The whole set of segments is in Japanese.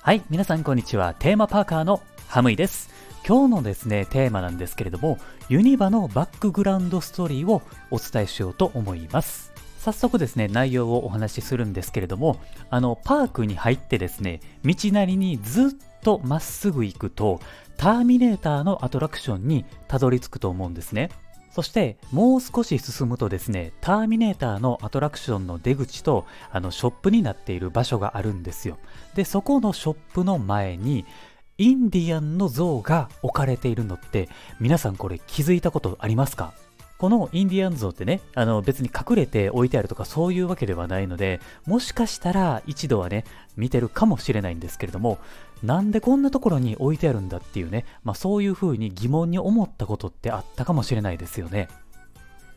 はい、皆さんこんにちは。テーマパーカーのハムイです。今日のですね、テーマなんですけれども、ユニバのバックグラウンドストーリーをお伝えしようと思います。早速ですね、内容をお話しするんですけれども、あの、パークに入ってですね、道なりにずっとまっすぐ行くと、ターミネーターのアトラクションにたどり着くと思うんですね。そしてもう少し進むとですね、ターミネーターのアトラクションの出口とあのショップになっている場所があるんですよ。で、そこのショップの前にインディアンの像が置かれているのって皆さんこれ気づいたことありますか？このインディアン像ってね、あの別に隠れて置いてあるとかそういうわけではないので、もしかしたら一度はね、見てるかもしれないんですけれども、なんでこんなところに置いてあるんだっていうね、まあそういう風に疑問に思ったことってあったかもしれないですよね。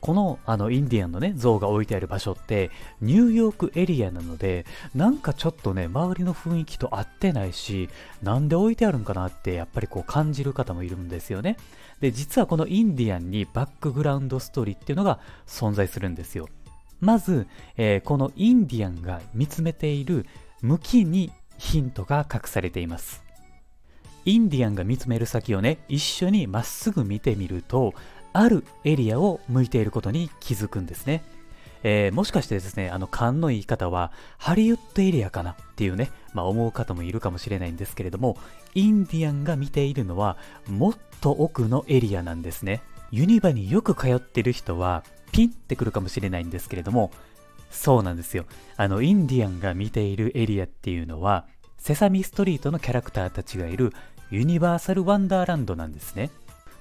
このあのインディアンのね像が置いてある場所ってニューヨークエリアなのでなんかちょっとね周りの雰囲気と合ってないしなんで置いてあるんかなってやっぱりこう感じる方もいるんですよね。で実はこのインディアンにバックグラウンドストーリーっていうのが存在するんですよ。まず、えー、このインディアンが見つめている向きにヒントが隠されています。インディアンが見つめる先をね一緒にまっすぐ見てみるとあるエリアを向いていることに気づくんですね。えー、もしかしてですね、あの勘のいい方はハリウッドエリアかなっていうね、まあ、思う方もいるかもしれないんですけれども、インディアンが見ているのはもっと奥のエリアなんですね。ユニバによく通ってる人はピンってくるかもしれないんですけれども、そうなんですよ。あの、インディアンが見ているエリアっていうのは、セサミストリートのキャラクターたちがいるユニバーサル・ワンダーランドなんですね。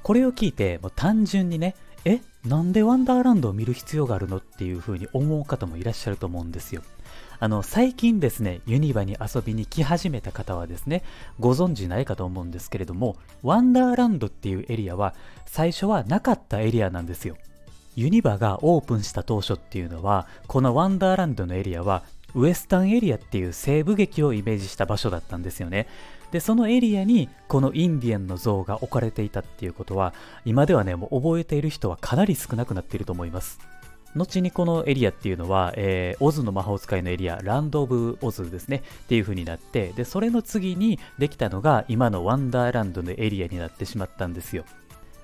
これを聞いて、もう単純にね、え、なんでワンダーランドを見る必要があるのっていう風に思う方もいらっしゃると思うんですよ。あの、最近ですね、ユニバに遊びに来始めた方はですね、ご存知ないかと思うんですけれども、ワンダーランドっていうエリアは、最初はなかったエリアなんですよ。ユニバがオープンした当初っていうのは、このワンダーランドのエリアは、ウエスタンエリアっていう西部劇をイメージした場所だったんですよね。で、そのエリアにこのインディアンの像が置かれていたっていうことは、今ではね、もう覚えている人はかなり少なくなっていると思います。後にこのエリアっていうのは、えー、オズの魔法使いのエリア、ランド・オブ・オズですね、っていう風になって、で、それの次にできたのが今のワンダーランドのエリアになってしまったんですよ。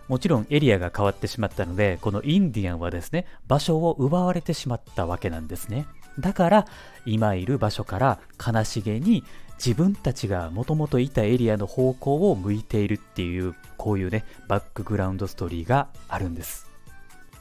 もちろんエリアが変わってしまったので、このインディアンはですね、場所を奪われてしまったわけなんですね。だから、今いる場所から悲しげに自分たちがもともといたエリアの方向を向いているっていう、こういうね、バックグラウンドストーリーがあるんです。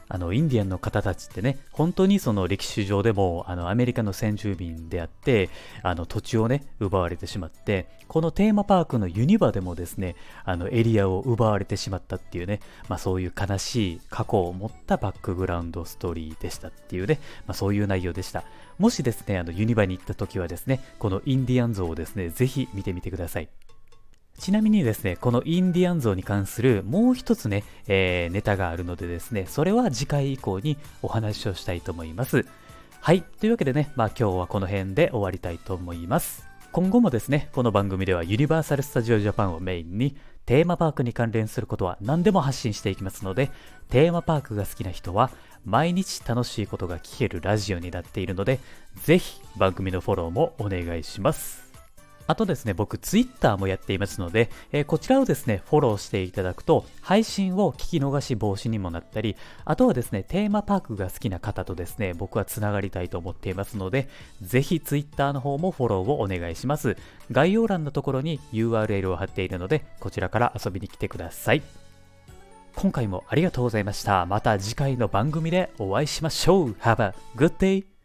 あの、インディアンの方たちってね、本当にその歴史上でも、あの、アメリカの先住民であって、あの、土地をね、奪われてしまって、このテーマパークのユニバでもですね、あの、エリアを奪われてしまったっていうね、まあそういう悲しい過去を持ったバックグラウンドストーリーでしたっていうね、まあそういう内容でした。もしですね、あの、ユニバに行った時はですね、このインディアン像をですね、ぜひ見てみてください。ちなみにですね、このインディアン像に関するもう一つね、えー、ネタがあるのでですね、それは次回以降にお話をしたいと思います。はい。というわけでね、まあ今日はこの辺で終わりたいと思います。今後もですね、この番組ではユニバーサル・スタジオ・ジャパンをメインにテーマパークに関連することは何でも発信していきますので、テーマパークが好きな人は毎日楽しいことが聞けるラジオになっているので、ぜひ番組のフォローもお願いします。あとですね、僕、ツイッターもやっていますので、えー、こちらをですね、フォローしていただくと、配信を聞き逃し防止にもなったり、あとはですね、テーマパークが好きな方とですね、僕はつながりたいと思っていますので、ぜひツイッターの方もフォローをお願いします。概要欄のところに URL を貼っているので、こちらから遊びに来てください。今回もありがとうございました。また次回の番組でお会いしましょう。Have a good day!